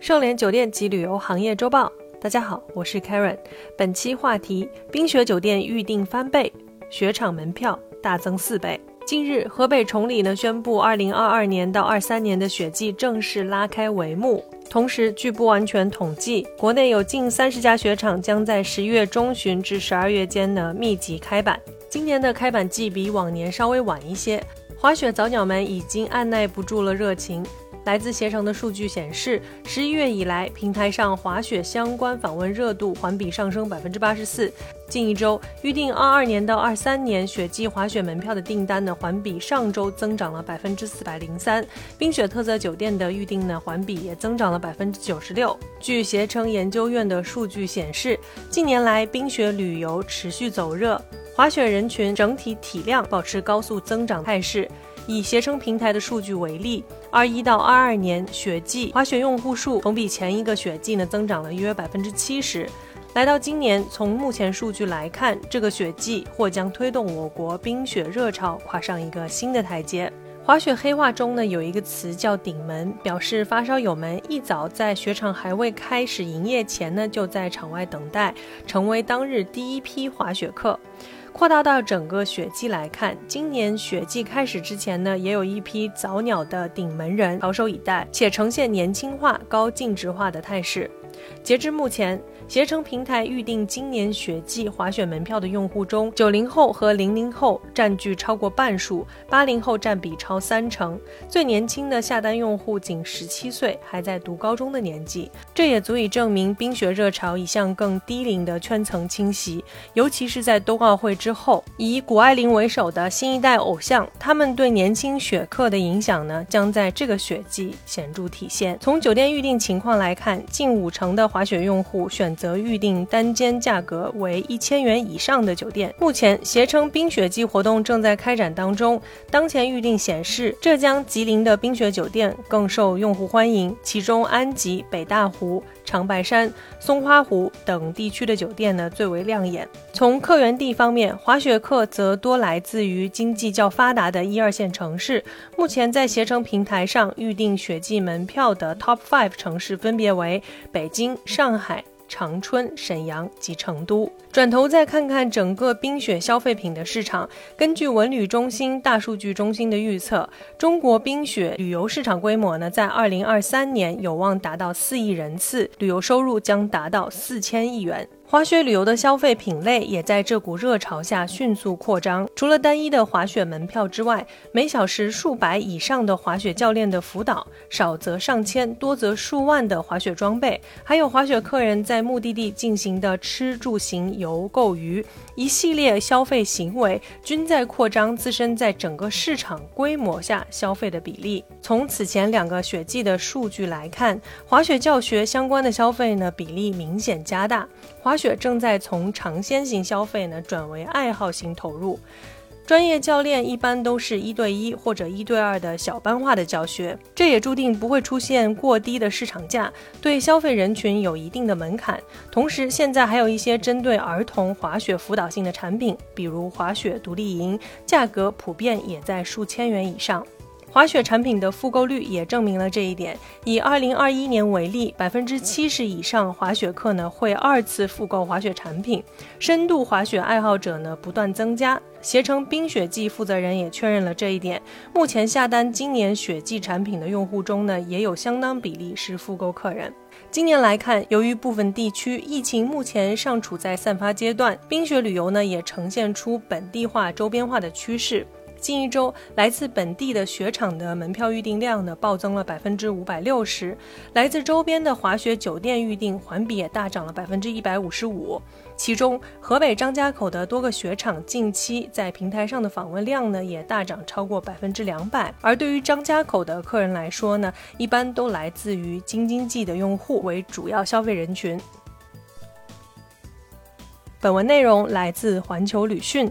盛联酒店及旅游行业周报，大家好，我是 Karen。本期话题：冰雪酒店预订翻倍，雪场门票大增四倍。近日，河北崇礼呢宣布，二零二二年到二三年的雪季正式拉开帷幕。同时，据不完全统计，国内有近三十家雪场将在十一月中旬至十二月间呢密集开板。今年的开板季比往年稍微晚一些，滑雪早鸟们已经按耐不住了热情。来自携程的数据显示，十一月以来，平台上滑雪相关访问热度环比上升百分之八十四。近一周，预定二二年到二三年雪季滑雪门票的订单呢，环比上周增长了百分之四百零三。冰雪特色酒店的预订呢，环比也增长了百分之九十六。据携程研究院的数据显示，近年来冰雪旅游持续走热，滑雪人群整体体量保持高速增长态势。以携程平台的数据为例，二一到二二年雪季滑雪用户数同比前一个雪季呢增长了约百分之七十。来到今年，从目前数据来看，这个雪季或将推动我国冰雪热潮跨上一个新的台阶。滑雪黑话中呢有一个词叫“顶门”，表示发烧友们一早在雪场还未开始营业前呢就在场外等待，成为当日第一批滑雪客。扩大到整个雪季来看，今年雪季开始之前呢，也有一批早鸟的顶门人翘首以待，且呈现年轻化、高净值化的态势。截至目前。携程平台预定今年雪季滑雪门票的用户中，九零后和零零后占据超过半数，八零后占比超三成。最年轻的下单用户仅十七岁，还在读高中的年纪。这也足以证明冰雪热潮已向更低龄的圈层侵袭。尤其是在冬奥会之之后，以谷爱凌为首的新一代偶像，他们对年轻雪客的影响呢，将在这个雪季显著体现。从酒店预订情况来看，近五成的滑雪用户选。择预定单间价格为一千元以上的酒店。目前，携程冰雪季活动正在开展当中。当前预定显示，浙江、吉林的冰雪酒店更受用户欢迎，其中安吉、北大湖。长白山、松花湖等地区的酒店呢最为亮眼。从客源地方面滑雪客则多来自于经济较发达的一二线城市。目前在携程平台上预订雪季门票的 Top Five 城市分别为北京、上海。长春、沈阳及成都。转头再看看整个冰雪消费品的市场，根据文旅中心大数据中心的预测，中国冰雪旅游市场规模呢，在二零二三年有望达到四亿人次，旅游收入将达到四千亿元。滑雪旅游的消费品类也在这股热潮下迅速扩张。除了单一的滑雪门票之外，每小时数百以上的滑雪教练的辅导，少则上千，多则数万的滑雪装备，还有滑雪客人在目的地进行的吃住行游购娱一系列消费行为，均在扩张自身在整个市场规模下消费的比例。从此前两个雪季的数据来看，滑雪教学相关的消费呢比例明显加大。滑雪正在从尝鲜型消费呢转为爱好型投入，专业教练一般都是一对一或者一对二的小班化的教学，这也注定不会出现过低的市场价，对消费人群有一定的门槛。同时，现在还有一些针对儿童滑雪辅导性的产品，比如滑雪独立营，价格普遍也在数千元以上。滑雪产品的复购率也证明了这一点。以二零二一年为例，百分之七十以上滑雪客呢会二次复购滑雪产品，深度滑雪爱好者呢不断增加。携程冰雪季负责人也确认了这一点。目前下单今年雪季产品的用户中呢，也有相当比例是复购客人。今年来看，由于部分地区疫情目前尚处在散发阶段，冰雪旅游呢也呈现出本地化、周边化的趋势。近一周，来自本地的雪场的门票预订量呢暴增了百分之五百六十，来自周边的滑雪酒店预订环比也大涨了百分之一百五十五。其中，河北张家口的多个雪场近期在平台上的访问量呢也大涨超过百分之两百。而对于张家口的客人来说呢，一般都来自于京津冀的用户为主要消费人群。本文内容来自环球旅讯。